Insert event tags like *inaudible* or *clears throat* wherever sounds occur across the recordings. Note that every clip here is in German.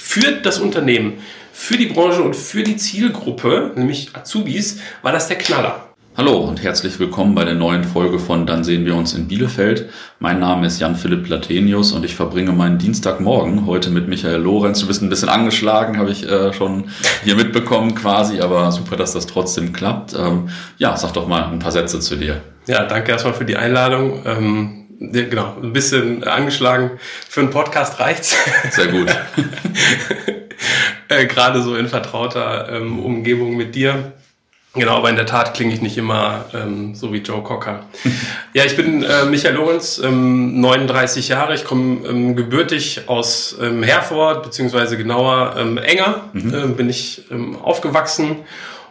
für das Unternehmen, für die Branche und für die Zielgruppe, nämlich Azubis, war das der Knaller. Hallo und herzlich willkommen bei der neuen Folge von Dann sehen wir uns in Bielefeld. Mein Name ist Jan-Philipp Latenius und ich verbringe meinen Dienstagmorgen heute mit Michael Lorenz. Du bist ein bisschen angeschlagen, habe ich äh, schon hier mitbekommen quasi, aber super, dass das trotzdem klappt. Ähm, ja, sag doch mal ein paar Sätze zu dir. Ja, danke erstmal für die Einladung. Ähm, genau, ein bisschen angeschlagen. Für einen Podcast reicht's. Sehr gut. *laughs* äh, Gerade so in vertrauter ähm, Umgebung mit dir. Genau, aber in der Tat klinge ich nicht immer ähm, so wie Joe Cocker. *laughs* ja, ich bin äh, Michael Lorenz, ähm, 39 Jahre. Ich komme ähm, gebürtig aus ähm, Herford, beziehungsweise genauer ähm, Enger, mhm. äh, bin ich ähm, aufgewachsen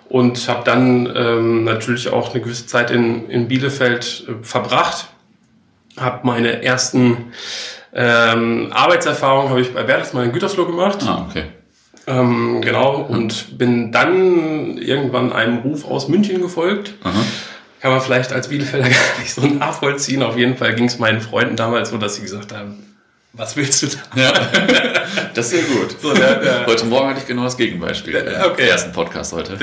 und habe dann ähm, natürlich auch eine gewisse Zeit in, in Bielefeld äh, verbracht. Habe meine ersten ähm, Arbeitserfahrungen habe ich bei Bertelsmann in Gütersloh gemacht. Ah, okay. Ähm, genau, und bin dann irgendwann einem Ruf aus München gefolgt. Aha. Kann man vielleicht als Bielefelder *laughs* gar nicht so nachvollziehen. Auf jeden Fall ging es meinen Freunden damals so, dass sie gesagt haben, was willst du da? Ja, *laughs* das ist ja gut. So, der, der, heute Morgen hatte ich genau das Gegenbeispiel. Der, okay. ersten Podcast heute.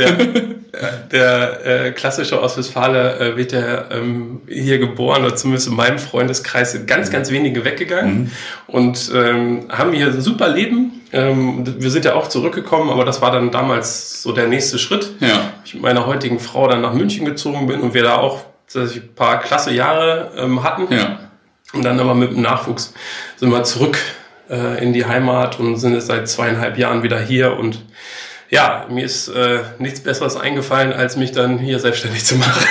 Der, äh, klassische Ostwestfale äh, wird ja ähm, hier geboren, oder zumindest in meinem Freundeskreis sind ganz, ganz wenige weggegangen mhm. und ähm, haben hier ein super Leben. Ähm, wir sind ja auch zurückgekommen, aber das war dann damals so der nächste Schritt. Ja. Ich mit meiner heutigen Frau dann nach München gezogen bin und wir da auch ein paar klasse Jahre ähm, hatten. Ja und dann aber mit dem Nachwuchs sind wir zurück äh, in die Heimat und sind jetzt seit zweieinhalb Jahren wieder hier. Und ja, mir ist äh, nichts Besseres eingefallen, als mich dann hier selbstständig zu machen.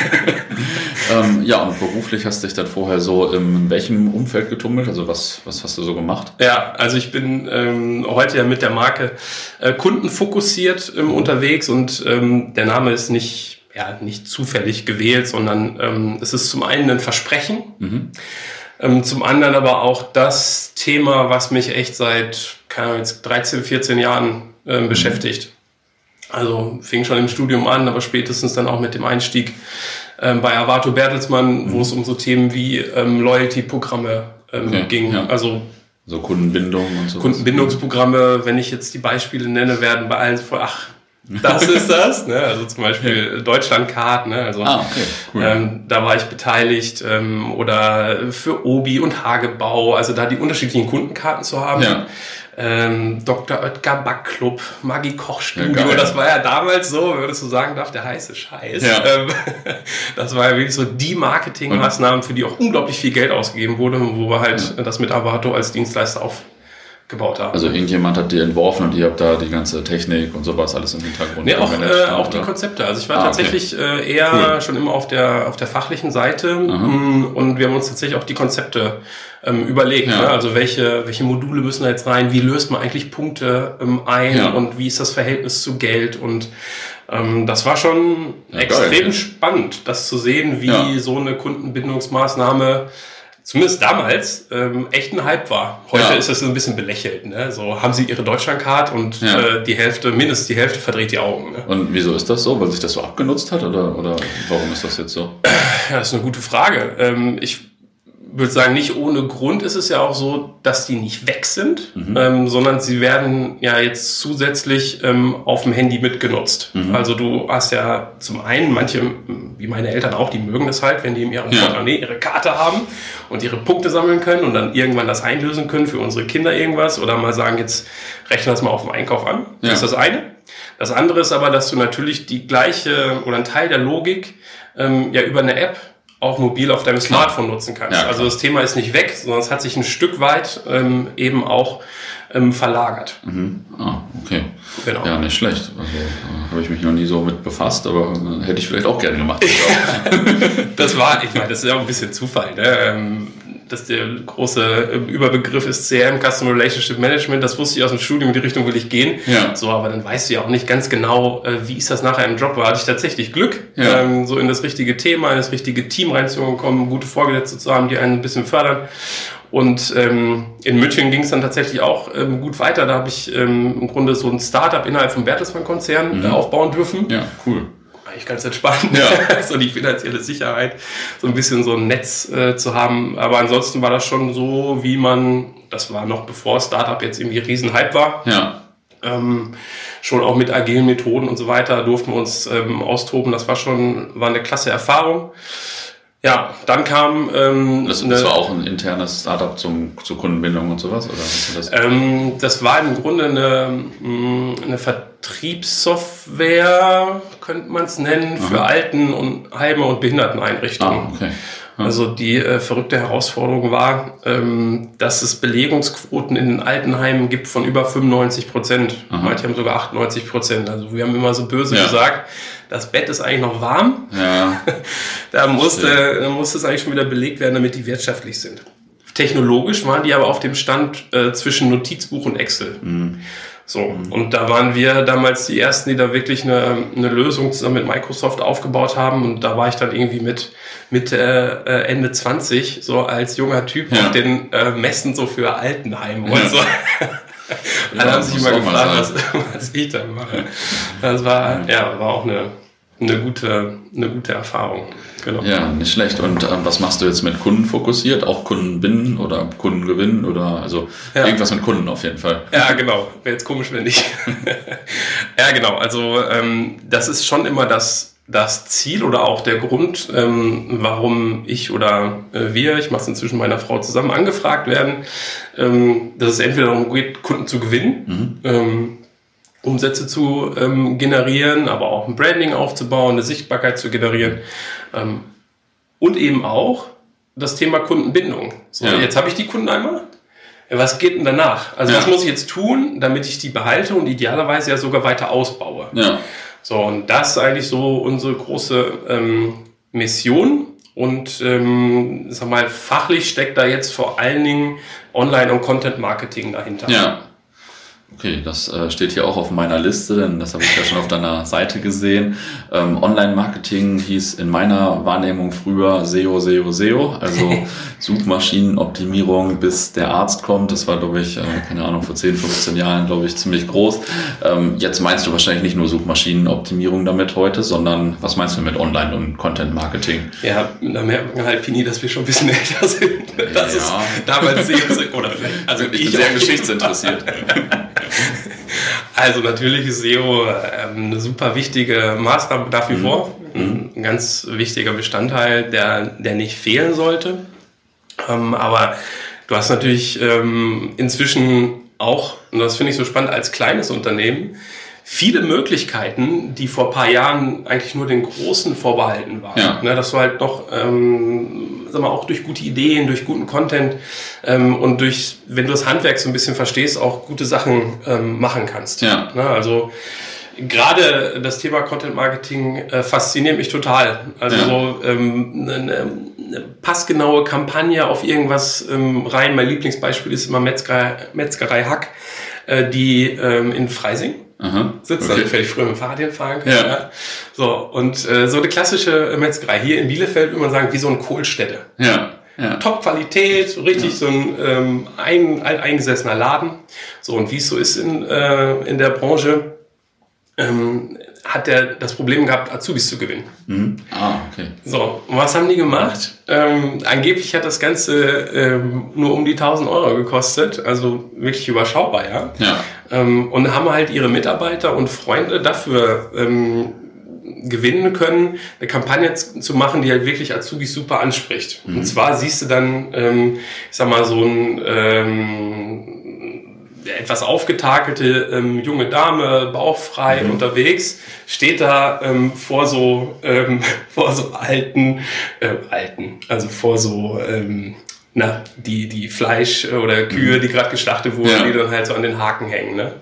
*laughs* ähm, ja, und beruflich hast du dich dann vorher so in welchem Umfeld getummelt? Also was, was hast du so gemacht? Ja, also ich bin ähm, heute ja mit der Marke äh, kundenfokussiert ähm, unterwegs und ähm, der Name ist nicht ja, nicht zufällig gewählt, sondern ähm, es ist zum einen ein Versprechen. Mhm. Ähm, zum anderen aber auch das Thema, was mich echt seit keine Ahnung, jetzt 13, 14 Jahren äh, beschäftigt. Also fing schon im Studium an, aber spätestens dann auch mit dem Einstieg ähm, bei Avato Bertelsmann, mhm. wo es um so Themen wie ähm, Loyalty-Programme ähm, okay, ging. Ja. Also so Kundenbindung und so. Kundenbindungsprogramme, wenn ich jetzt die Beispiele nenne, werden bei allen vor, ach, das ist das. Ne? Also zum Beispiel Deutschlandcard. Ne? Also, ah, okay. cool. ähm, da war ich beteiligt. Ähm, oder für Obi und Hagebau. Also da die unterschiedlichen Kundenkarten zu haben. Ja. Ähm, Dr. Oetker Backclub, Maggi Kochstudio, ja, das war ja damals so, würdest du sagen darf, der heiße Scheiß. Ja. Ähm, *laughs* das war ja wirklich so die Marketingmaßnahmen, für die auch unglaublich viel Geld ausgegeben wurde, wo wir halt ja. das mit Avato als Dienstleister auf gebaut haben. Also irgendjemand hat die entworfen und ihr habt da die ganze Technik und sowas alles im Hintergrund. Nee, auch, äh, auch die Konzepte. Also ich war ah, tatsächlich okay. äh, eher cool. schon immer auf der, auf der fachlichen Seite mhm. und wir haben uns tatsächlich auch die Konzepte ähm, überlegt. Ja. Ne? Also welche, welche Module müssen da jetzt rein? Wie löst man eigentlich Punkte ähm, ein ja. und wie ist das Verhältnis zu Geld und ähm, das war schon ja, extrem geil. spannend, das zu sehen, wie so eine Kundenbindungsmaßnahme zumindest damals ähm, echt ein Hype war. Heute ja. ist das ein bisschen belächelt. Ne? So haben sie ihre Deutschlandcard und ja. äh, die Hälfte, mindestens die Hälfte verdreht die Augen. Ne? Und wieso ist das so? Weil sich das so abgenutzt hat oder, oder warum ist das jetzt so? Ja, das ist eine gute Frage. Ähm, ich würde sagen, nicht ohne Grund ist es ja auch so, dass die nicht weg sind, mhm. ähm, sondern sie werden ja jetzt zusätzlich ähm, auf dem Handy mitgenutzt. Mhm. Also du hast ja zum einen, manche, wie meine Eltern auch, die mögen das halt, wenn die in ihrem ja. Portemonnaie ihre Karte haben und ihre Punkte sammeln können und dann irgendwann das einlösen können für unsere Kinder irgendwas oder mal sagen, jetzt rechne das mal auf dem Einkauf an. Ja. Das ist das eine. Das andere ist aber, dass du natürlich die gleiche oder einen Teil der Logik ähm, ja über eine App auch mobil auf deinem Smartphone nutzen kannst. Ja, also das Thema ist nicht weg, sondern es hat sich ein Stück weit ähm, eben auch ähm, verlagert. Mhm. Ah, okay. Genau. Ja, nicht schlecht. Also äh, habe ich mich noch nie so mit befasst, aber äh, hätte ich vielleicht auch gerne gemacht. *laughs* das war, ich meine, das ist ja auch ein bisschen Zufall. Ne? Ähm, dass der große ähm, Überbegriff ist CRM, Customer Relationship Management. Das wusste ich aus dem Studium, in die Richtung will ich gehen. Ja. So, aber dann weißt du ja auch nicht ganz genau, äh, wie ist das nachher im Job. Da hatte ich tatsächlich Glück, ja. ähm, so in das richtige Thema, in das richtige Team reinzukommen, gute Vorgesetzte zu haben, die einen ein bisschen fördern. Und ähm, in München ging es dann tatsächlich auch ähm, gut weiter. Da habe ich ähm, im Grunde so ein Startup innerhalb vom Bertelsmann-Konzern mhm. aufbauen dürfen. Ja, cool eigentlich ganz entspannt. Ja. *laughs* so die finanzielle Sicherheit, so ein bisschen so ein Netz äh, zu haben. Aber ansonsten war das schon so, wie man, das war noch bevor Startup jetzt irgendwie Riesenhype war. Ja. Ähm, schon auch mit agilen Methoden und so weiter durften wir uns ähm, austoben. Das war schon war eine klasse Erfahrung. Ja, dann kam. Ähm, das, das war auch ein internes Startup zum, zur Kundenbindung und sowas? Oder das? Ähm, das war im Grunde eine, mm, eine Vertriebssoftware, könnte man es nennen, Aha. für Alten- und Heime und Behinderteneinrichtungen. Ah, okay. Also die äh, verrückte Herausforderung war, ähm, dass es Belegungsquoten in den Altenheimen gibt von über 95 Prozent. Manche haben sogar 98 Prozent. Also wir haben immer so böse ja. gesagt, das Bett ist eigentlich noch warm. Ja. *laughs* da, musste, da musste es eigentlich schon wieder belegt werden, damit die wirtschaftlich sind. Technologisch waren die aber auf dem Stand äh, zwischen Notizbuch und Excel. Mhm. So, mhm. und da waren wir damals die Ersten, die da wirklich eine, eine Lösung zusammen mit Microsoft aufgebaut haben. Und da war ich dann irgendwie mit, mit äh, äh Ende 20, so als junger Typ ja. auf den äh, Messen so für Altenheim ja. und so. *laughs* Alle haben sich immer gefragt, was, *laughs* was ich da mache. Das war, ja, war auch eine, eine, gute, eine gute Erfahrung. Genau. Ja, nicht schlecht. Und äh, was machst du jetzt mit Kunden fokussiert? Auch Kunden binden oder Kunden gewinnen oder also ja. irgendwas mit Kunden auf jeden Fall. Ja, genau. Wäre jetzt komisch, wenn nicht. *laughs* ja, genau. Also ähm, das ist schon immer das das Ziel oder auch der Grund, ähm, warum ich oder äh, wir, ich mache es inzwischen meiner Frau zusammen, angefragt werden, ähm, dass es entweder darum geht, Kunden zu gewinnen, mhm. Umsätze zu ähm, generieren, aber auch ein Branding aufzubauen, eine Sichtbarkeit zu generieren ähm, und eben auch das Thema Kundenbindung. So, ja. jetzt habe ich die Kunden einmal. Was geht denn danach? Also ja. was muss ich jetzt tun, damit ich die behalte und idealerweise ja sogar weiter ausbaue? Ja. So, und das ist eigentlich so unsere große ähm, Mission. Und ähm, sag mal, fachlich steckt da jetzt vor allen Dingen Online- und Content-Marketing dahinter. Ja. Okay, das äh, steht hier auch auf meiner Liste, denn das habe ich ja schon auf deiner Seite gesehen. Ähm, Online-Marketing hieß in meiner Wahrnehmung früher SEO, SEO, SEO, also *laughs* Suchmaschinenoptimierung, bis der Arzt kommt. Das war, glaube ich, äh, keine Ahnung, vor 10, 15 Jahren, glaube ich, ziemlich groß. Ähm, jetzt meinst du wahrscheinlich nicht nur Suchmaschinenoptimierung damit heute, sondern was meinst du mit Online- und Content-Marketing? Ja, da merkt man halt, Pini, dass wir schon ein bisschen älter sind. Das ja. ist damals SEO, oder vielleicht, also ich, ich bin sehr geschichtsinteressiert. *laughs* *laughs* Also natürlich ist SEO ähm, eine super wichtige Maßnahme nach wie mhm. vor. Mhm. Ein ganz wichtiger Bestandteil, der, der nicht fehlen sollte. Ähm, aber du hast natürlich ähm, inzwischen auch, und das finde ich so spannend, als kleines Unternehmen, viele Möglichkeiten, die vor paar Jahren eigentlich nur den Großen vorbehalten waren. Ja. Ne, dass du halt noch, ähm, sag mal, auch durch gute Ideen, durch guten Content ähm, und durch, wenn du das Handwerk so ein bisschen verstehst, auch gute Sachen ähm, machen kannst. Ja. Ne, also gerade das Thema Content Marketing äh, fasziniert mich total. Also ja. so ähm, eine, eine passgenaue Kampagne auf irgendwas ähm, rein. Mein Lieblingsbeispiel ist immer Metzgerei, Metzgerei Hack, äh, die ähm, in Freising Aha, sitzt, okay. damit ich früher mit dem Fahrrad hinfahren kann. Ja. ja. So, und äh, so eine klassische Metzgerei. Hier in Bielefeld würde man sagen, wie so ein Kohlstätte. Ja. Ja. Top-Qualität, so richtig ja. so ein ähm, ein, eingesessener Laden. So, und wie es so ist in, äh, in der Branche, ähm, hat er das Problem gehabt, Azubis zu gewinnen. Mhm. Ah, okay. So, und was haben die gemacht? Ähm, angeblich hat das Ganze ähm, nur um die 1000 Euro gekostet, also wirklich überschaubar, ja. ja. Ähm, und haben halt ihre Mitarbeiter und Freunde dafür ähm, gewinnen können, eine Kampagne zu machen, die halt wirklich Azubis super anspricht. Mhm. Und zwar siehst du dann, ähm, ich sag mal, so ein ähm, etwas aufgetakelte ähm, junge Dame, bauchfrei mhm. unterwegs, steht da ähm, vor so ähm, *laughs* vor so alten, äh, alten, also vor so ähm, na, die, die Fleisch- oder Kühe, mhm. die gerade geschlachtet wurden, ja. die dann halt so an den Haken hängen. Ne?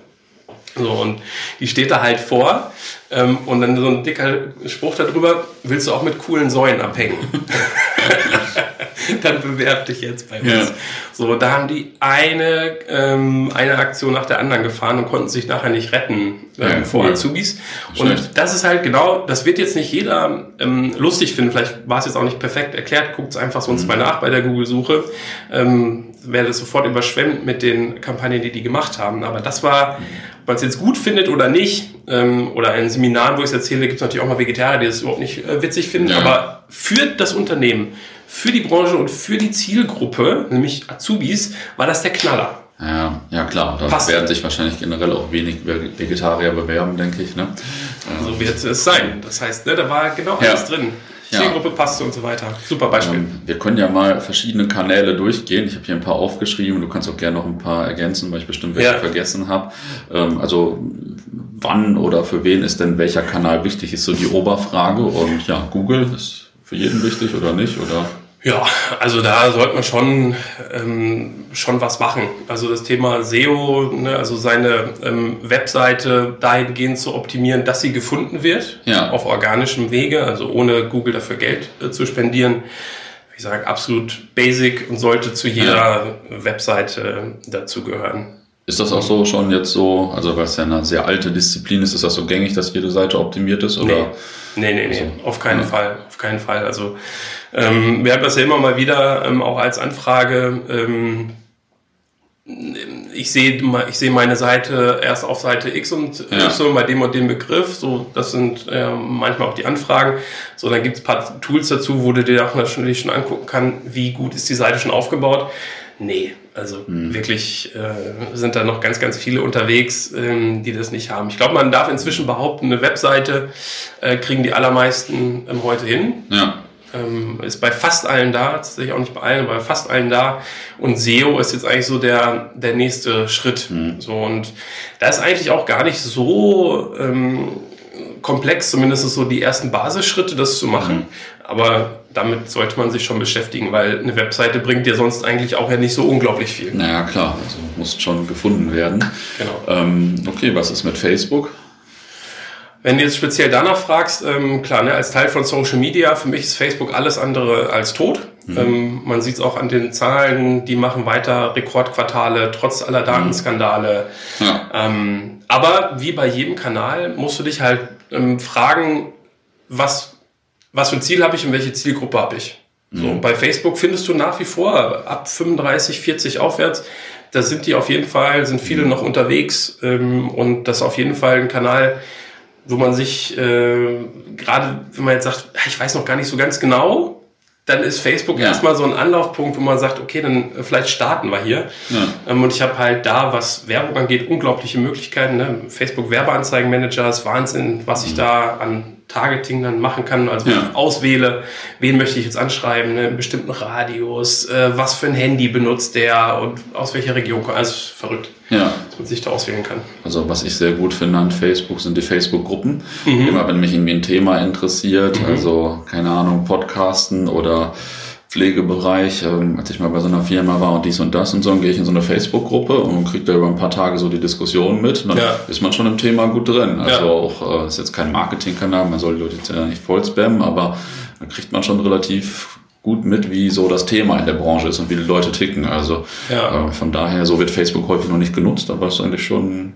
So, und die steht da halt vor ähm, und dann so ein dicker Spruch darüber, willst du auch mit coolen Säulen abhängen? *laughs* dann bewerb dich jetzt bei uns. Ja. So, da haben die eine, ähm, eine Aktion nach der anderen gefahren und konnten sich nachher nicht retten ähm, ja, vor cool. Azubis. Und das ist halt genau, das wird jetzt nicht jeder ähm, lustig finden. Vielleicht war es jetzt auch nicht perfekt erklärt. Guckt es einfach sonst mhm. mal nach bei der Google-Suche. Ähm, werde sofort überschwemmt mit den Kampagnen, die die gemacht haben. Aber das war, ob man es jetzt gut findet oder nicht, ähm, oder in Seminaren, wo ich es erzähle, gibt es natürlich auch mal Vegetarier, die das überhaupt nicht äh, witzig finden. Ja. Aber für das Unternehmen, für die Branche und für die Zielgruppe, nämlich Azubis, war das der Knaller. Ja, ja klar. Da Passt. werden sich wahrscheinlich generell auch wenig Vegetarier bewerben, denke ich. Ne? So wird es sein. Das heißt, ne, da war genau alles ja. drin. Zielgruppe ja. passt und so weiter. Super Beispiel. Ähm, wir können ja mal verschiedene Kanäle durchgehen. Ich habe hier ein paar aufgeschrieben. Du kannst auch gerne noch ein paar ergänzen, weil ich bestimmt welche ja. vergessen habe. Ähm, also wann oder für wen ist denn welcher Kanal wichtig, ist so die Oberfrage. Und ja, Google ist für jeden wichtig oder nicht? Oder? Ja, also da sollte man schon, ähm, schon was machen. Also das Thema SEO, ne, also seine ähm, Webseite dahingehend zu optimieren, dass sie gefunden wird, ja. auf organischem Wege, also ohne Google dafür Geld äh, zu spendieren. Ich sage absolut basic und sollte zu jeder ja. Webseite dazugehören. Ist das auch so schon jetzt so, also weil es ja eine sehr alte Disziplin ist, ist das so gängig, dass jede Seite optimiert ist? Oder? Nee, nee, nee, nee. auf keinen ja. Fall, auf keinen Fall. Also ähm, wir haben das ja immer mal wieder ähm, auch als Anfrage. Ähm, ich sehe ich sehe meine Seite erst auf Seite X und ja. Y bei dem und dem Begriff. So, das sind äh, manchmal auch die Anfragen. So, dann gibt es ein paar Tools dazu, wo du dir auch natürlich schon angucken kann, wie gut ist die Seite schon aufgebaut. Nee, also mhm. wirklich äh, sind da noch ganz, ganz viele unterwegs, ähm, die das nicht haben. Ich glaube, man darf inzwischen behaupten, eine Webseite äh, kriegen die allermeisten ähm, heute hin. Ja ähm, ist bei fast allen da, tatsächlich auch nicht bei allen, aber bei fast allen da. Und SEO ist jetzt eigentlich so der, der nächste Schritt. Mhm. So, und da ist eigentlich auch gar nicht so ähm, komplex, zumindest so die ersten Basisschritte, das zu machen. Mhm. Aber damit sollte man sich schon beschäftigen, weil eine Webseite bringt dir sonst eigentlich auch ja nicht so unglaublich viel. Naja, klar, also muss schon gefunden werden. Genau. Ähm, okay, was ist mit Facebook? Wenn du jetzt speziell danach fragst, ähm, klar, ne, als Teil von Social Media, für mich ist Facebook alles andere als tot. Mhm. Ähm, man sieht es auch an den Zahlen, die machen weiter Rekordquartale, trotz aller Datenskandale. Ja. Ähm, aber wie bei jedem Kanal musst du dich halt ähm, fragen, was, was für ein Ziel habe ich und welche Zielgruppe habe ich. So, mhm. bei Facebook findest du nach wie vor ab 35, 40 aufwärts, da sind die auf jeden Fall, sind viele mhm. noch unterwegs ähm, und das ist auf jeden Fall ein Kanal, wo man sich, äh, gerade wenn man jetzt sagt, ich weiß noch gar nicht so ganz genau, dann ist Facebook ja. erstmal so ein Anlaufpunkt, wo man sagt, okay, dann äh, vielleicht starten wir hier. Ja. Ähm, und ich habe halt da, was Werbung angeht, unglaubliche Möglichkeiten. Ne? Facebook Werbeanzeigenmanager ist Wahnsinn, was ich mhm. da an Targeting dann machen kann, also ja. ich auswähle, wen möchte ich jetzt anschreiben, ne, in bestimmten Radius, äh, was für ein Handy benutzt der und aus welcher Region kommt. Also verrückt, ja. dass man sich da auswählen kann. Also was ich sehr gut finde an Facebook sind die Facebook-Gruppen. Mhm. Immer wenn mich irgendwie ein Thema interessiert, mhm. also keine Ahnung, Podcasten oder Pflegebereich, ähm, als ich mal bei so einer Firma war und dies und das und so, dann gehe ich in so eine Facebook-Gruppe und kriege da über ein paar Tage so die Diskussion mit. Dann ja. ist man schon im Thema gut drin. Also ja. auch, äh, ist jetzt kein Marketingkanal, man soll die Leute jetzt ja nicht voll spammen, aber da kriegt man schon relativ gut mit, wie so das Thema in der Branche ist und wie die Leute ticken. Also ja. äh, von daher, so wird Facebook häufig noch nicht genutzt, aber es ist eigentlich schon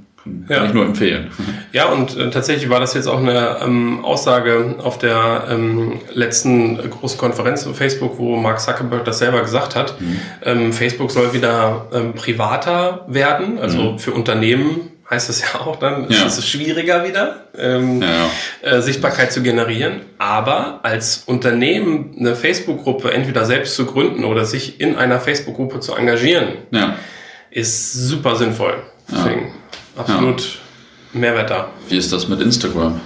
kann ja. ich nur empfehlen. Ja, und äh, tatsächlich war das jetzt auch eine ähm, Aussage auf der ähm, letzten großen Konferenz von Facebook, wo Mark Zuckerberg das selber gesagt hat. Mhm. Ähm, Facebook soll wieder ähm, privater werden, also mhm. für Unternehmen heißt es ja auch dann, ja. ist es schwieriger wieder, ähm, ja. äh, Sichtbarkeit zu generieren. Aber als Unternehmen eine Facebook-Gruppe entweder selbst zu gründen oder sich in einer Facebook-Gruppe zu engagieren, ja. ist super sinnvoll. Deswegen absolut ja. Mehrwert da. Wie ist das mit Instagram?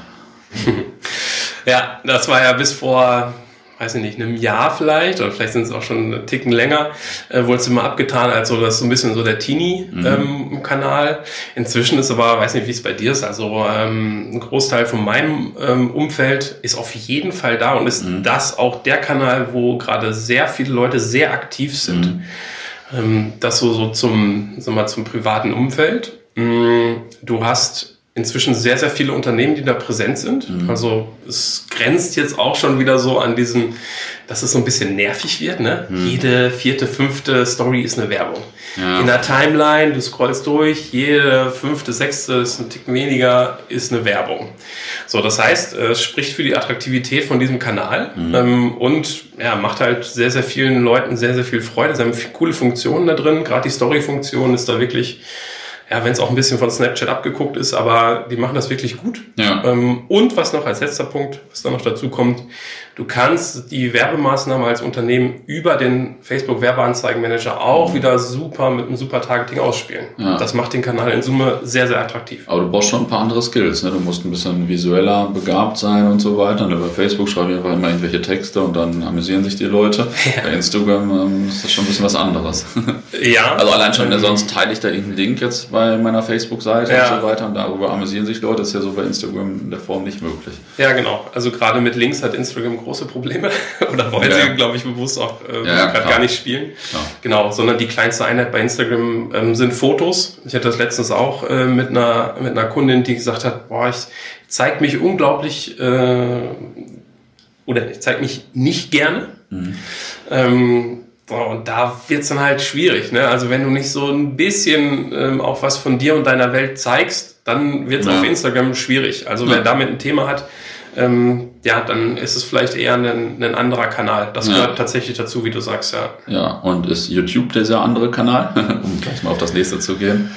*laughs* ja, das war ja bis vor, weiß ich nicht, einem Jahr vielleicht, oder vielleicht sind es auch schon einen Ticken länger, äh, wurde es immer abgetan als so, das so ein bisschen so der Teenie-Kanal. Mhm. Ähm, Inzwischen ist aber, weiß nicht, wie es bei dir ist, also ähm, ein Großteil von meinem ähm, Umfeld ist auf jeden Fall da und ist mhm. das auch der Kanal, wo gerade sehr viele Leute sehr aktiv sind. Mhm. Ähm, das so, so zum, sag mal, zum privaten Umfeld. Mm, du hast inzwischen sehr, sehr viele Unternehmen, die da präsent sind. Mhm. Also es grenzt jetzt auch schon wieder so an diesem, dass es so ein bisschen nervig wird. Ne? Mhm. Jede vierte, fünfte Story ist eine Werbung. Ja. In der Timeline, du scrollst durch, jede fünfte, sechste ist ein Tick weniger, ist eine Werbung. So, das heißt, es spricht für die Attraktivität von diesem Kanal mhm. ähm, und ja, macht halt sehr, sehr vielen Leuten sehr, sehr viel Freude. Es haben coole Funktionen da drin. Gerade die Story-Funktion ist da wirklich ja, wenn es auch ein bisschen von Snapchat abgeguckt ist, aber die machen das wirklich gut. Ja. Ähm, und was noch als letzter Punkt, was da noch dazu kommt, du kannst die Werbemaßnahmen als Unternehmen über den Facebook Werbeanzeigenmanager auch wieder super mit einem super Targeting ausspielen. Ja. Das macht den Kanal in Summe sehr, sehr attraktiv. Aber du brauchst schon ein paar andere Skills. Ne? Du musst ein bisschen visueller begabt sein und so weiter. Und bei Facebook schreibe ich einfach immer irgendwelche Texte und dann amüsieren sich die Leute. *laughs* Ja. Bei Instagram ähm, ist das schon ein bisschen was anderes. Ja. *laughs* Also allein schon, Ähm, sonst teile ich da irgendeinen Link jetzt bei meiner Facebook-Seite Ja. und so weiter und darüber amüsieren sich Leute. Das ist ja so bei Instagram in der Form nicht möglich. Ja, genau. Also gerade mit Links hat Instagram große Probleme. *laughs* Oder wollen Ja. sie, glaube ich, bewusst auch äh, Ja, gerade gar nicht spielen. Klar. Genau, sondern die kleinste Einheit bei Instagram ähm, sind Fotos. Ich hatte das letztens auch äh, mit, einer, mit einer Kundin, die gesagt hat, boah, ich zeige mich unglaublich äh, oder ich zeige mich nicht gerne. Mhm. Ähm, und da wird's dann halt schwierig. Ne? Also wenn du nicht so ein bisschen ähm, auch was von dir und deiner Welt zeigst, dann wird's Ja. auf Instagram schwierig. Also Ja. wer damit ein Thema hat, ähm, ja, dann ist es vielleicht eher ein, ein anderer Kanal. Das Ja. gehört tatsächlich dazu, wie du sagst, ja. Ja, und ist YouTube dieser andere Kanal, *laughs* um gleich mal auf das nächste zu gehen?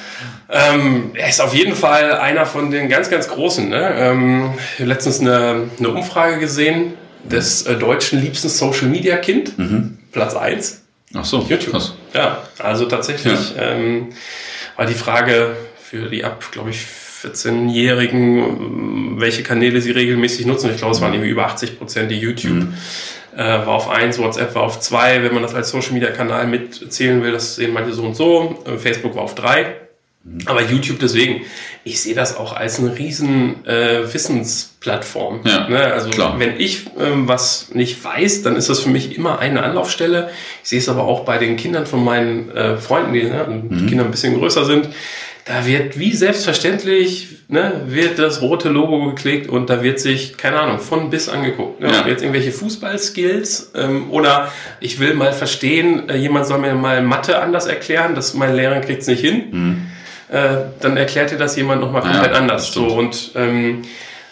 Ähm, er ist auf jeden Fall einer von den ganz, ganz großen. Ne? Ähm, ich habe letztens eine, eine Umfrage gesehen des äh, deutschen liebsten Social Media Kind, Mhm. Platz 1. Ach so, YouTube. krass. Ja, also tatsächlich ähm, war die Frage für die ab, glaube ich, 14-Jährigen, ähm, welche Kanäle sie regelmäßig nutzen. Ich glaube, es waren irgendwie über 80 Prozent, die YouTube Mhm. äh, war auf 1, WhatsApp war auf 2. Wenn man das als Social Media Kanal mitzählen will, das sehen manche so und so. Äh, Facebook war auf 3. Aber YouTube deswegen, ich sehe das auch als eine riesen äh, Wissensplattform. Ja, ne? Also klar. wenn ich ähm, was nicht weiß, dann ist das für mich immer eine Anlaufstelle. Ich sehe es aber auch bei den Kindern von meinen äh, Freunden, die, ne, die Kinder ein bisschen größer sind. Da wird wie selbstverständlich, ne, wird das rote Logo geklickt und da wird sich, keine Ahnung, von bis angeguckt. Ne? Ja. Jetzt irgendwelche Fußballskills ähm, oder ich will mal verstehen, äh, jemand soll mir mal Mathe anders erklären, dass mein Lehrer kriegt es nicht hin Mhm. äh, dann erklärt dir das jemand nochmal Ja, komplett das anders. So und ähm,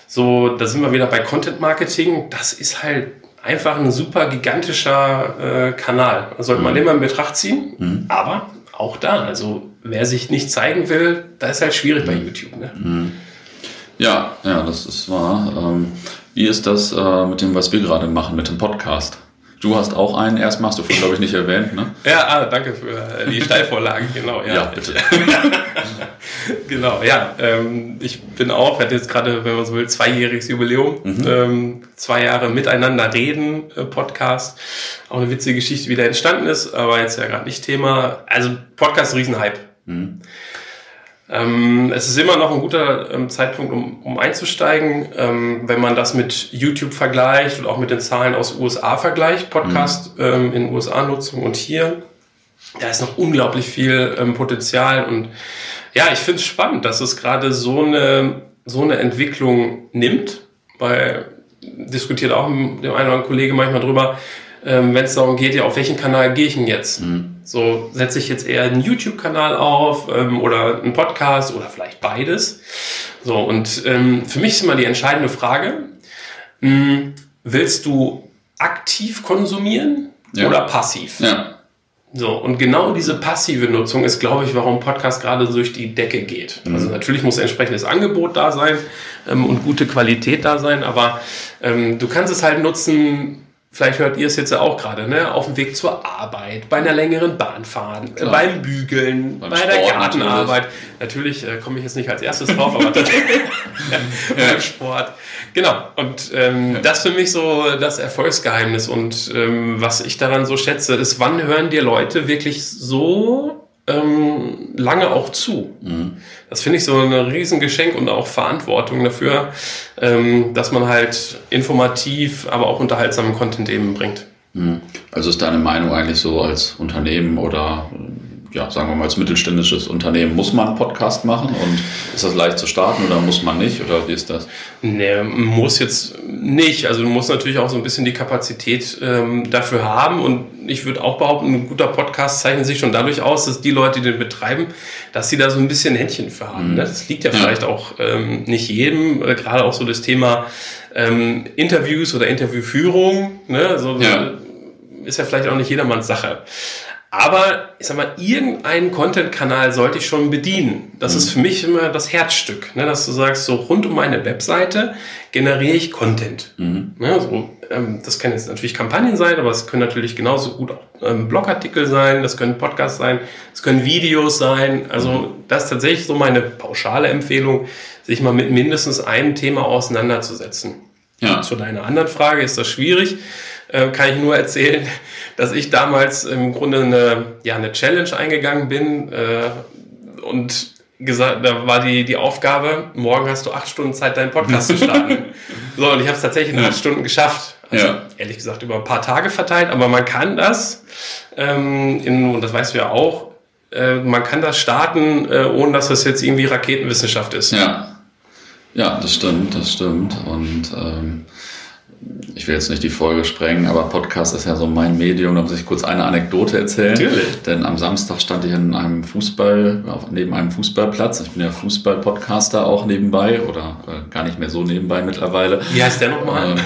so, da sind wir wieder bei Content Marketing. Das ist halt einfach ein super gigantischer äh, Kanal. Sollte man Mhm. immer in Betracht ziehen. Mhm. Aber auch da, also wer sich nicht zeigen will, da ist halt schwierig bei YouTube. Ne? Mhm. Ja, ja, das ist wahr. Ähm, wie ist das äh, mit dem, was wir gerade machen, mit dem Podcast? Du hast auch einen, erstmal hast du vorhin, glaube ich, nicht erwähnt, ne? Ja, ah, danke für äh, die Steilvorlagen, genau. Ja, Ja, bitte. *laughs* genau, ja. Ähm, ich bin auch, hatte jetzt gerade, wenn man so will, zweijähriges Jubiläum. Mhm. Ähm, zwei Jahre miteinander reden, äh, Podcast. Auch eine witzige Geschichte, wie der entstanden ist, aber jetzt ja gerade nicht Thema. Also Podcast Riesenhype. Mhm. Ähm, es ist immer noch ein guter ähm, Zeitpunkt, um, um einzusteigen. Ähm, wenn man das mit YouTube vergleicht und auch mit den Zahlen aus USA vergleicht, Podcast ähm, in USA-Nutzung und hier, da ist noch unglaublich viel ähm, Potenzial. Und ja, ich finde es spannend, dass es gerade so eine, so eine Entwicklung nimmt, weil diskutiert auch mit dem einen oder anderen Kollege manchmal drüber, ähm, wenn es darum geht, ja, auf welchen Kanal gehe ich denn jetzt? Mhm. So setze ich jetzt eher einen YouTube-Kanal auf ähm, oder einen Podcast oder vielleicht beides. So, und ähm, für mich ist immer die entscheidende Frage, mh, willst du aktiv konsumieren Ja. oder passiv? Ja, So, und genau diese passive Nutzung ist, glaube ich, warum Podcast gerade durch die Decke geht. Also natürlich muss ein entsprechendes Angebot da sein ähm, und gute Qualität da sein, aber ähm, du kannst es halt nutzen, vielleicht hört ihr es jetzt ja auch gerade, ne? auf dem Weg zur Arbeit, bei einer längeren Bahnfahrt, Klar. beim Bügeln, Beim bei der Sport Gartenarbeit. Natürlich, äh, komme ich jetzt nicht als erstes drauf, aber *laughs* *laughs* beim Sport. Genau. Und ähm, das ist für mich so das Erfolgsgeheimnis. Und ähm, was ich daran so schätze, ist, wann hören dir Leute wirklich so ähm, lange auch zu? Mhm. Das finde ich so ein Riesengeschenk und auch Verantwortung dafür, ähm, dass man halt informativ, aber auch unterhaltsamen Content eben bringt. Mhm. Also ist deine Meinung eigentlich so als Unternehmen oder ja, sagen wir mal als mittelständisches Unternehmen, muss man einen Podcast machen und ist das leicht zu starten oder muss man nicht oder wie ist das? Nee, muss jetzt nicht. Also du musst natürlich auch so ein bisschen die Kapazität ähm, dafür haben. Und ich würde auch behaupten, ein guter Podcast zeichnet sich schon dadurch aus, dass die Leute, die den betreiben, dass sie da so ein bisschen Händchen für haben. Mhm. Ne? Das liegt ja, vielleicht auch ähm, nicht jedem, äh, gerade auch so das Thema ähm, Interviews oder Interviewführung. Ne? So, Ja. Ist ja vielleicht auch nicht jedermanns Sache. Aber ich sag mal, irgendeinen Content-Kanal sollte ich schon bedienen. Das mhm. ist für mich immer das Herzstück, ne? dass du sagst, so rund um meine Webseite generiere ich Content. Mhm. Ne? So, ähm, das können jetzt natürlich Kampagnen sein, aber es können natürlich genauso gut auch ähm, Blogartikel sein, das können Podcasts sein, es können Videos sein. Also mhm. das ist tatsächlich so meine pauschale Empfehlung, sich mal mit mindestens einem Thema auseinanderzusetzen. Ja. Zu deiner anderen Frage ist das schwierig. Äh, kann ich nur erzählen, *laughs* dass ich damals im Grunde eine, ja, eine Challenge eingegangen bin äh, und gesagt, da war die, die Aufgabe, morgen hast du acht Stunden Zeit, deinen Podcast zu starten. *laughs* so, und ich habe es tatsächlich in acht Stunden geschafft. Also, ja. ehrlich gesagt, über ein paar Tage verteilt, aber man kann das, ähm, in, und das weißt du ja auch, äh, man kann das starten, äh, ohne dass das jetzt irgendwie Raketenwissenschaft ist. Ja. Ja, das stimmt, das stimmt. Und ähm, ich will jetzt nicht die Folge sprengen, aber Podcast ist ja so mein Medium. Da muss ich kurz eine Anekdote erzählen. Natürlich. Denn am Samstag stand ich in einem Fußball, neben einem Fußballplatz. Ich bin ja Fußball-Podcaster auch nebenbei oder äh, gar nicht mehr so nebenbei mittlerweile. Wie heißt der nochmal?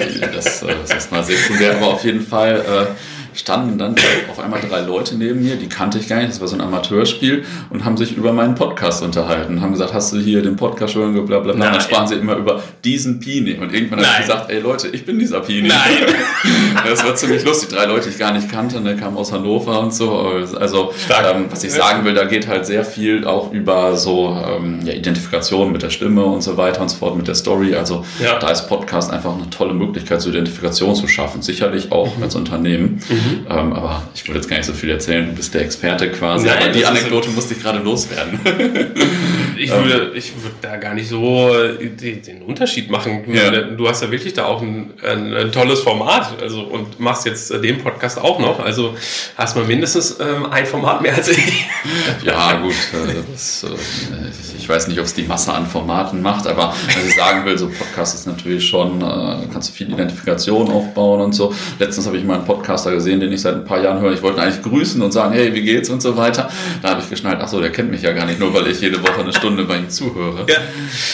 Ähm, das, äh, das ist mal sekundär, aber auf jeden Fall. Äh, standen dann auf einmal drei Leute neben mir, die kannte ich gar nicht, das war so ein Amateurspiel und haben sich über meinen Podcast unterhalten, haben gesagt, hast du hier den Podcast schon bla bla bla. Dann sprachen sie immer über diesen Pini und irgendwann habe ich gesagt, ey Leute, ich bin dieser Pini. Nein. *laughs* das war ziemlich lustig, drei Leute, die ich gar nicht kannte, der kam aus Hannover und so. Also ähm, was ich sagen will, da geht halt sehr viel auch über so ähm, ja, Identifikation mit der Stimme und so weiter und so fort, mit der Story. Also ja. da ist Podcast einfach eine tolle Möglichkeit, zur Identifikation zu schaffen. Sicherlich auch mhm. als Unternehmen. Mhm. Mhm. Ähm, aber ich würde jetzt gar nicht so viel erzählen. Du bist der Experte quasi. Nein, aber die Anekdote musste ich gerade loswerden. *laughs* ich, würde, ich würde da gar nicht so den Unterschied machen. Ja. Du hast ja wirklich da auch ein, ein, ein, tolles Format also, und machst jetzt den Podcast auch noch. Also hast mal mindestens ähm, ein Format mehr als ich. *laughs* ja, gut. Äh, das, äh, ich weiß nicht, ob es die Masse an Formaten macht, aber was ich sagen will, so Podcast ist natürlich schon, äh, kannst du viel Identifikation aufbauen und so. Letztens habe ich mal einen Podcaster gesehen, den ich seit ein paar Jahren höre. Ich wollte eigentlich grüßen und sagen, hey, wie geht's und so weiter. Da habe ich geschnallt, ach so, der kennt mich ja gar nicht, nur weil ich jede Woche eine Stunde bei ihm zuhöre. Ja,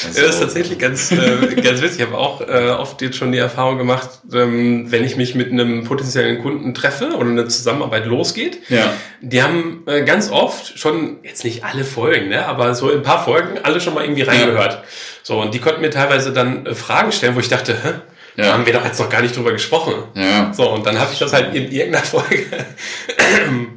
also, das ist tatsächlich ganz, äh, ganz witzig. Ich habe auch äh, oft jetzt schon die Erfahrung gemacht, ähm, wenn ich mich mit einem potenziellen Kunden treffe oder eine Zusammenarbeit losgeht, ja. die haben äh, ganz oft schon, jetzt nicht alle Folgen, ne, aber so ein paar Folgen alle schon mal irgendwie reingehört. Ja. So, und die konnten mir teilweise dann äh, Fragen stellen, wo ich dachte, hä? Ja. Da haben wir doch jetzt noch gar nicht drüber gesprochen. Ja. So, und dann habe ich das halt in irgendeiner Folge *clears throat*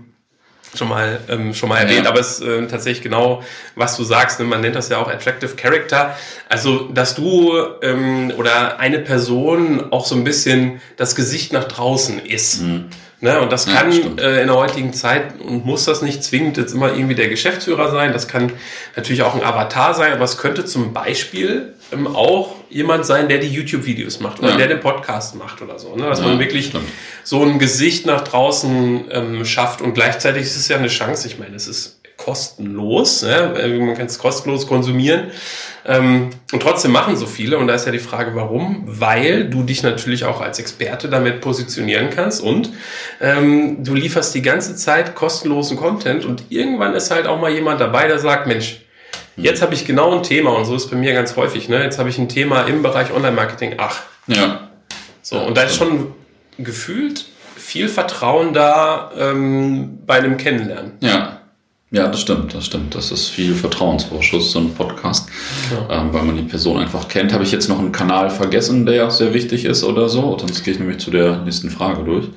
schon mal ähm, schon mal erwähnt, ja. aber es ist äh, tatsächlich genau, was du sagst. Ne? Man nennt das ja auch Attractive Character. Also, dass du ähm, oder eine Person auch so ein bisschen das Gesicht nach draußen ist. Mhm. Ne? Und das kann ja, äh, in der heutigen Zeit und muss das nicht zwingend jetzt immer irgendwie der Geschäftsführer sein. Das kann natürlich auch ein Avatar sein, aber es könnte zum Beispiel ähm, auch jemand sein, der die YouTube-Videos macht oder ja. der den Podcast macht oder so. Ne? Dass ja, man wirklich stimmt. so ein Gesicht nach draußen ähm, schafft und gleichzeitig ist es ja eine Chance. Ich meine, es ist kostenlos, ne? Äh, man kann es kostenlos konsumieren ähm, und trotzdem machen so viele und da ist ja die Frage, warum? Weil du dich natürlich auch als Experte damit positionieren kannst und ähm, du lieferst die ganze Zeit kostenlosen Content und irgendwann ist halt auch mal jemand dabei, der sagt, Mensch, Jetzt habe ich genau ein Thema und so ist bei mir ganz häufig. Ne? Jetzt habe ich ein Thema im Bereich Online-Marketing. Ach. Ja. So, und da ist schon gefühlt viel Vertrauen da ähm, bei einem Kennenlernen. Ja. Ja, das stimmt, das stimmt. Das ist viel Vertrauensvorschuss, so ein Podcast, ja. ähm, weil man die Person einfach kennt. Habe ich jetzt noch einen Kanal vergessen, der sehr wichtig ist oder so? Sonst gehe ich nämlich zu der nächsten Frage durch.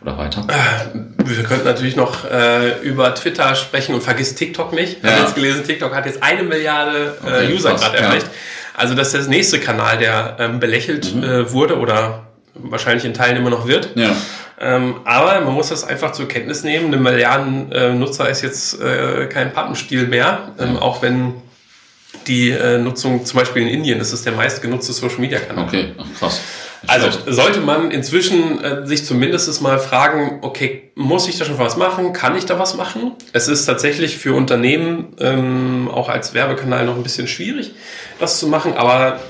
Oder weiter? Äh, wir könnten natürlich noch äh, über Twitter sprechen und vergiss TikTok nicht. Ich ja. habe jetzt gelesen, TikTok hat jetzt eine Milliarde äh, okay, User gerade erreicht. Ja. Also das ist der nächste Kanal, der ähm, belächelt mhm. äh, wurde oder wahrscheinlich in Teilen immer noch wird. Ja. Ähm, aber man muss das einfach zur Kenntnis nehmen. Eine Milliarden äh, Nutzer ist jetzt äh, kein Pappenstiel mehr, ähm, auch wenn die äh, Nutzung zum Beispiel in Indien, das ist der meistgenutzte Social Media Kanal. Okay, Ach, krass. Also sollte man inzwischen äh, sich zumindest mal fragen, okay, muss ich da schon was machen? Kann ich da was machen? Es ist tatsächlich für Unternehmen ähm, auch als Werbekanal noch ein bisschen schwierig, das zu machen, aber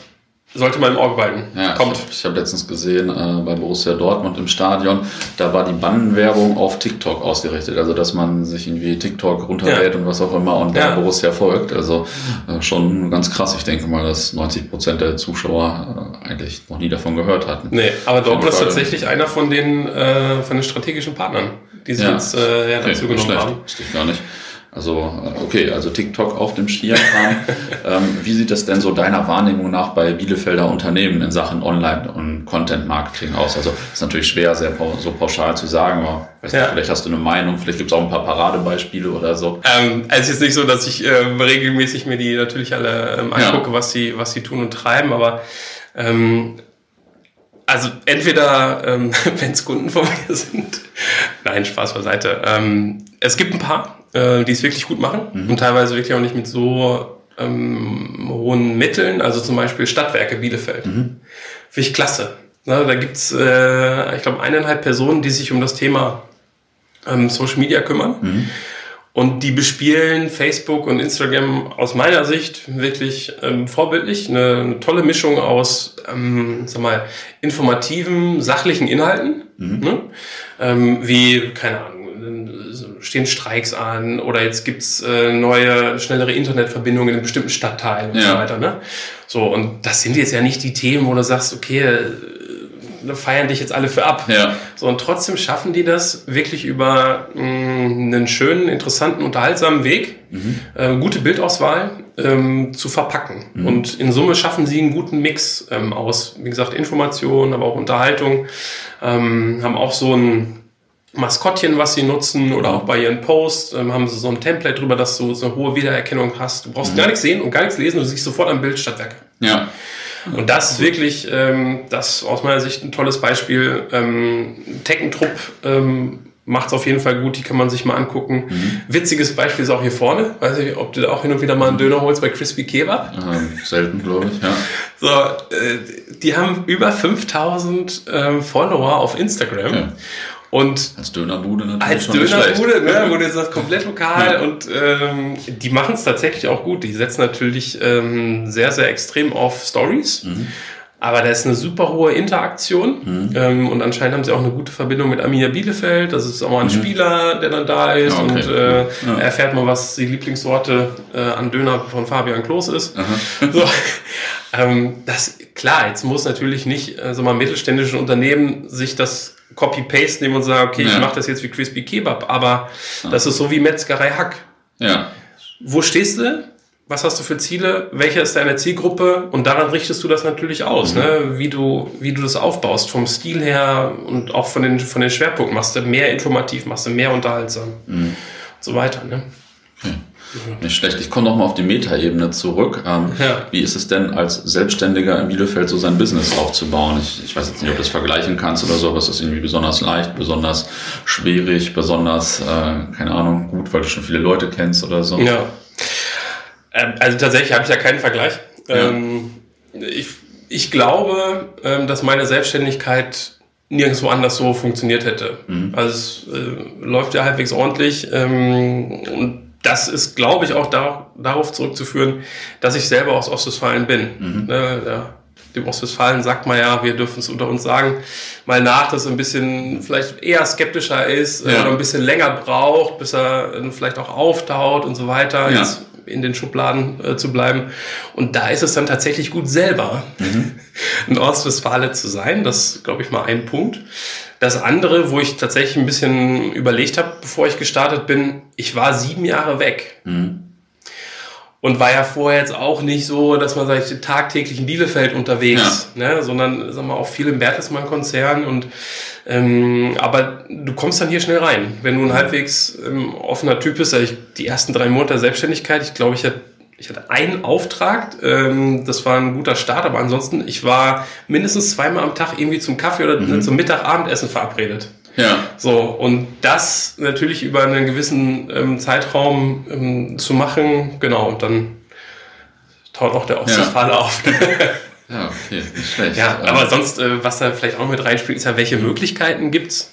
sollte man im Auge behalten. Ja, Kommt. Ich habe hab letztens gesehen äh, bei Borussia Dortmund im Stadion, da war die Bannenwerbung auf TikTok ausgerichtet. Also dass man sich irgendwie TikTok runterlädt ja. und was auch immer und ja. Borussia folgt. Also äh, schon ganz krass. Ich denke mal, dass 90 Prozent der Zuschauer äh, eigentlich noch nie davon gehört hatten. Nee, aber Dortmund ist tatsächlich einer von den, äh, von den strategischen Partnern die sie ja. jetzt äh, ja, dazu okay, genommen haben. Wusste ich gar nicht. Also, äh, okay, also TikTok auf dem Stierkram. *laughs* ähm, wie sieht das denn so deiner Wahrnehmung nach bei Bielefelder Unternehmen in Sachen Online- und Content-Marketing aus? Also, ist natürlich schwer, sehr so pauschal zu sagen, aber ja. vielleicht hast du eine Meinung, vielleicht gibt es auch ein paar Paradebeispiele oder so. Ähm, also, es ist nicht so, dass ich äh, regelmäßig mir die natürlich alle ähm, angucke, ja. was, sie, was sie tun und treiben, aber ähm, also entweder, ähm, *laughs* wenn es Kunden von mir sind, nein, Spaß beiseite. Ähm, es gibt ein paar, äh, die es wirklich gut machen mhm. und teilweise wirklich auch nicht mit so ähm, hohen Mitteln, also zum Beispiel Stadtwerke Bielefeld. Mhm. Finde ich klasse. Ne, da gibt's, äh, ich glaube, eineinhalb Personen, die sich um das Thema ähm, Social Media kümmern. Mhm. Und die bespielen Facebook und Instagram aus meiner Sicht wirklich ähm, vorbildlich. Eine, eine, tolle Mischung aus, ähm, sag mal, informativen, sachlichen Inhalten, mhm. ne? ähm, wie, keine Ahnung, stehen Streiks an oder jetzt gibt's äh, neue, schnellere Internetverbindungen in bestimmten Stadtteilen und ja. so weiter. Ne? So, und das sind jetzt ja nicht die Themen, wo du sagst, okay, da feiern dich jetzt alle für ab. Ja. So, und trotzdem schaffen die das wirklich über mh, mm, einen schönen, interessanten, unterhaltsamen Weg, mhm. äh, gute Bildauswahl ähm, zu verpacken. Mhm. Und in Summe schaffen sie einen guten Mix ähm, aus, wie gesagt, Information, aber auch Unterhaltung, ähm, haben auch so ein Maskottchen, was sie nutzen oder auch bei ihren Posts ähm, haben sie so ein Template drüber, dass du so eine hohe Wiedererkennung hast. Du brauchst mhm. gar nichts sehen und gar nichts lesen, du siehst sofort am Bild Stadtwerke. Ja. Und das ist wirklich, ähm, das aus meiner Sicht ein tolles Beispiel. Ähm, Teckentrupp ähm, macht es auf jeden Fall gut, die kann man sich mal angucken. Mhm. Witziges Beispiel ist auch hier vorne. Weiß ich, ob du da auch hin und wieder mal einen Döner holst bei Crispy Kebab. Ähm, selten, glaube ich, ja. So, äh, die haben über 5000 ähm, Follower auf Instagram. Ja. Und als Dönerbude natürlich. Als Dönerbude, ne, wo du sagst, komplett lokal. Ja. Und ähm, die machen es tatsächlich auch gut. Die setzen natürlich ähm, sehr, sehr extrem auf Stories. Mhm. Aber da ist eine super hohe Interaktion. Mhm. Ähm, und anscheinend haben sie auch eine gute Verbindung mit Arminia Bielefeld. Das ist auch mal ein mhm. Spieler, der dann da ist. Ja, okay. Und äh, ja. erfährt mal, was die Lieblingssorte äh, an Döner von Fabian Klos ist. *laughs* So. ähm, das, klar, jetzt muss natürlich nicht äh, so mal mittelständische Unternehmen sich das Copy-Paste nehmen und sagen, okay, ja. ich mache das jetzt wie Crispy Kebab, aber ja. das ist so wie Metzgerei Hack. Ja. Wo stehst du? Was hast du für Ziele? Welche ist deine Zielgruppe? Und daran richtest du das natürlich aus, mhm. ne? wie, du, wie du das aufbaust, vom Stil her und auch von den, von den Schwerpunkten. Machst du mehr informativ, machst du mehr unterhaltsam mhm. und so weiter. Ne? Okay. Nicht schlecht. Ich komme nochmal auf die Metaebene zurück. Ähm, ja. Wie ist es denn als Selbstständiger in Bielefeld so sein Business aufzubauen? Ich, ich weiß jetzt nicht, ob du das vergleichen kannst oder so, aber es ist irgendwie besonders leicht, besonders schwierig, besonders, äh, keine Ahnung, gut, weil du schon viele Leute kennst oder so. Ja. Ähm, also tatsächlich habe ich ja keinen Vergleich. Ja. Ähm, ich, ich glaube, ähm, dass meine Selbstständigkeit nirgendwo anders so funktioniert hätte. Mhm. Also es äh, läuft ja halbwegs ordentlich ähm, und das ist, glaube ich, auch da, darauf zurückzuführen, dass ich selber aus Ostwestfalen bin. Mhm. Ne, ja, dem Ostwestfalen sagt man ja, wir dürfen es unter uns sagen, mal nach, dass er ein bisschen vielleicht eher skeptischer ist ja. oder ein bisschen länger braucht, bis er vielleicht auch auftaut und so weiter. Ja. Jetzt in den Schubladen äh, zu bleiben. Und da ist es dann tatsächlich gut, selber mhm. *laughs* ein Ostwestfale zu sein. Das ist, glaube ich, mal ein Punkt. Das andere, wo ich tatsächlich ein bisschen überlegt habe, bevor ich gestartet bin, ich war sieben Jahre weg. Mhm. Und war ja vorher jetzt auch nicht so, dass man sagt, tagtäglich in Bielefeld unterwegs, ja. ne, sondern sagen wir, auch viel im Bertelsmann-Konzern und ähm, aber du kommst dann hier schnell rein. Wenn du ein halbwegs ähm, offener Typ bist, also ich, die ersten drei Monate der Selbstständigkeit, ich glaube, ich hatte, ich hatte einen Auftrag, ähm, das war ein guter Start, aber ansonsten, ich war mindestens zweimal am Tag irgendwie zum Kaffee oder mhm. zum Mittag-Abendessen verabredet. Ja. So, und das natürlich über einen gewissen ähm, Zeitraum ähm, zu machen, genau, und dann taut auch der Ostwestfale ja. *laughs* auf. Ja, okay, nicht schlecht. Ja, aber sonst, äh, was da vielleicht auch mit reinspielt, ist ja, welche Möglichkeiten gibt's?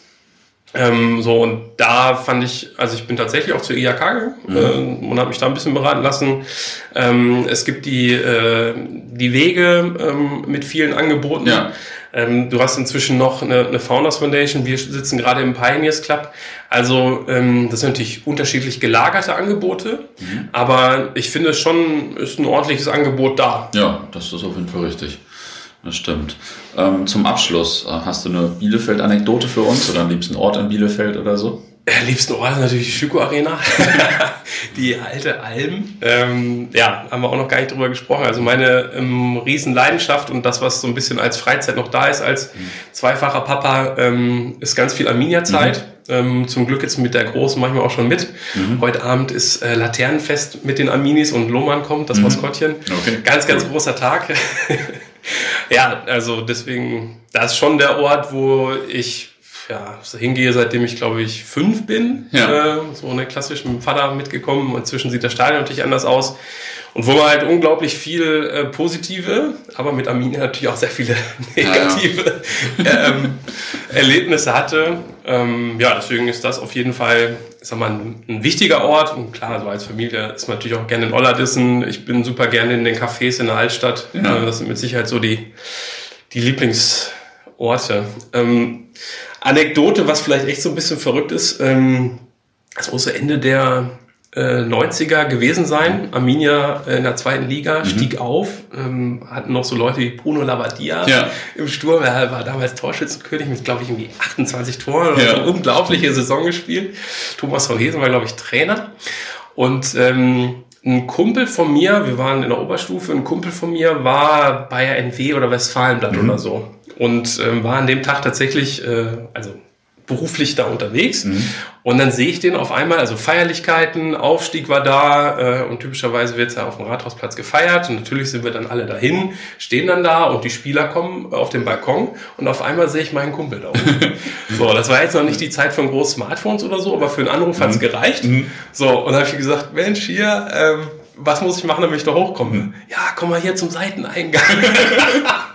Ähm, so, und da fand ich, also ich bin tatsächlich auch zur IAK gegangen mhm. äh, und habe mich da ein bisschen beraten lassen. Ähm, es gibt die, äh, die Wege ähm, mit vielen Angeboten. Ja. Ähm, du hast inzwischen noch eine, eine Founders Foundation. Wir sitzen gerade im Pioneers Club. Also ähm, das sind natürlich unterschiedlich gelagerte Angebote, mhm. aber ich finde schon ist ein ordentliches Angebot da. Ja, das ist auf jeden Fall richtig. Das stimmt. Ähm, zum Abschluss, äh, hast du eine Bielefeld-Anekdote für uns oder am liebsten Ort in Bielefeld oder so? Äh, liebsten Ort ist natürlich die Schüko Arena, *laughs* die alte Alm. Ähm, ja, haben wir auch noch gar nicht drüber gesprochen. Also meine ähm, Riesenleidenschaft und das, was so ein bisschen als Freizeit noch da ist, als mhm. zweifacher Papa, ähm, ist ganz viel Arminia-Zeit. Mhm. Ähm, zum Glück jetzt mit der Großen manchmal auch schon mit. Mhm. Heute Abend ist äh, Laternenfest mit den Arminis und Lohmann kommt, das mhm. Maskottchen. Okay. Ganz, ganz cool. großer Tag. *laughs* ja, also deswegen, das ist schon der Ort, wo ich ja, hingehe, seitdem ich glaube ich fünf bin. Ja. Äh, so eine klassisch mit dem Vater mitgekommen. Inzwischen sieht das Stadion natürlich anders aus. Und wo man halt unglaublich viel äh, positive, aber mit Arminia natürlich auch sehr viele *laughs* negative ja, ähm, Erlebnisse hatte. Ähm, ja, deswegen ist das auf jeden Fall, sag mal, ein, ein wichtiger Ort. Und klar, so als Familie ist man natürlich auch gerne in Ollerdissen. Ich bin super gerne in den Cafés in der Altstadt. Ja. Äh, das sind mit Sicherheit so die, die Lieblingsorte. Ähm, Anekdote, was vielleicht echt so ein bisschen verrückt ist, ähm, das muss so Ende der äh, 90er gewesen sein. Arminia in der zweiten Liga mhm. stieg auf, ähm, hatten noch so Leute wie Bruno Lavadia ja. im Sturm. Er war damals Torschützenkönig mit, glaube ich, irgendwie 28 Toren. Ja. Eine unglaubliche Saison gespielt. Thomas von Hesen war, glaube ich, Trainer. Und ähm, ein Kumpel von mir, wir waren in der Oberstufe, ein Kumpel von mir war Bayer NW oder Westfalenblatt mhm. oder so und ähm, war an dem Tag tatsächlich, äh, also beruflich da unterwegs. Mhm. Und dann sehe ich den auf einmal, also Feierlichkeiten, Aufstieg war da äh, und typischerweise wird ja auf dem Rathausplatz gefeiert und natürlich sind wir dann alle dahin, stehen dann da und die Spieler kommen auf den Balkon und auf einmal sehe ich meinen Kumpel da oben. *laughs* so, das war jetzt noch nicht die Zeit von großen Smartphones oder so, aber für einen Anruf hat es mhm. gereicht. Mhm. So, und dann habe ich gesagt, Mensch, hier, ähm, was muss ich machen, damit ich da hochkomme? Mhm. Ja, komm mal hier zum Seiteneingang. *laughs*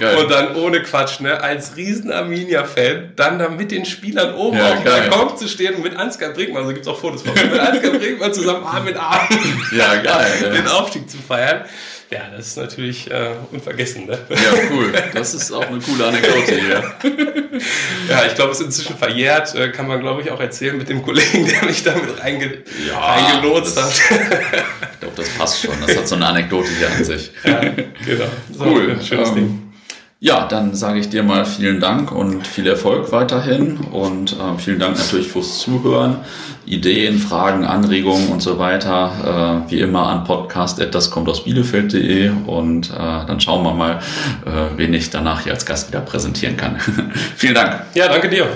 und dann ohne Quatsch, ne, als riesen Arminia-Fan, dann da mit den Spielern oben ja, auf dem Balkon zu stehen und mit Ansgar Brinkmann, also gibt's auch Fotos von mit Ansgar Brinkmann zusammen Arm in Arm ja, geil, den Aufstieg zu feiern. Ja, das ist natürlich äh, unvergessen, ne? Ja, cool. Das ist auch eine coole Anekdote hier. *laughs* ja, ich glaube, es ist inzwischen verjährt, äh, kann man, glaube ich, auch erzählen mit dem Kollegen, der mich damit reinge ja, reingelotst hat. ich glaube, das passt schon. Das hat so eine Anekdote hier an sich. Ja, genau. Cool. Schönes ähm, Ding. Ja, dann sage ich dir mal vielen Dank und viel Erfolg weiterhin und äh, vielen Dank natürlich fürs Zuhören. Ideen, Fragen, Anregungen und so weiter, äh, wie immer an podcast das kommt aus Bielefeld.de und äh, dann schauen wir mal, äh, wen ich danach hier als Gast wieder präsentieren kann. *laughs* vielen Dank. Ja, danke dir.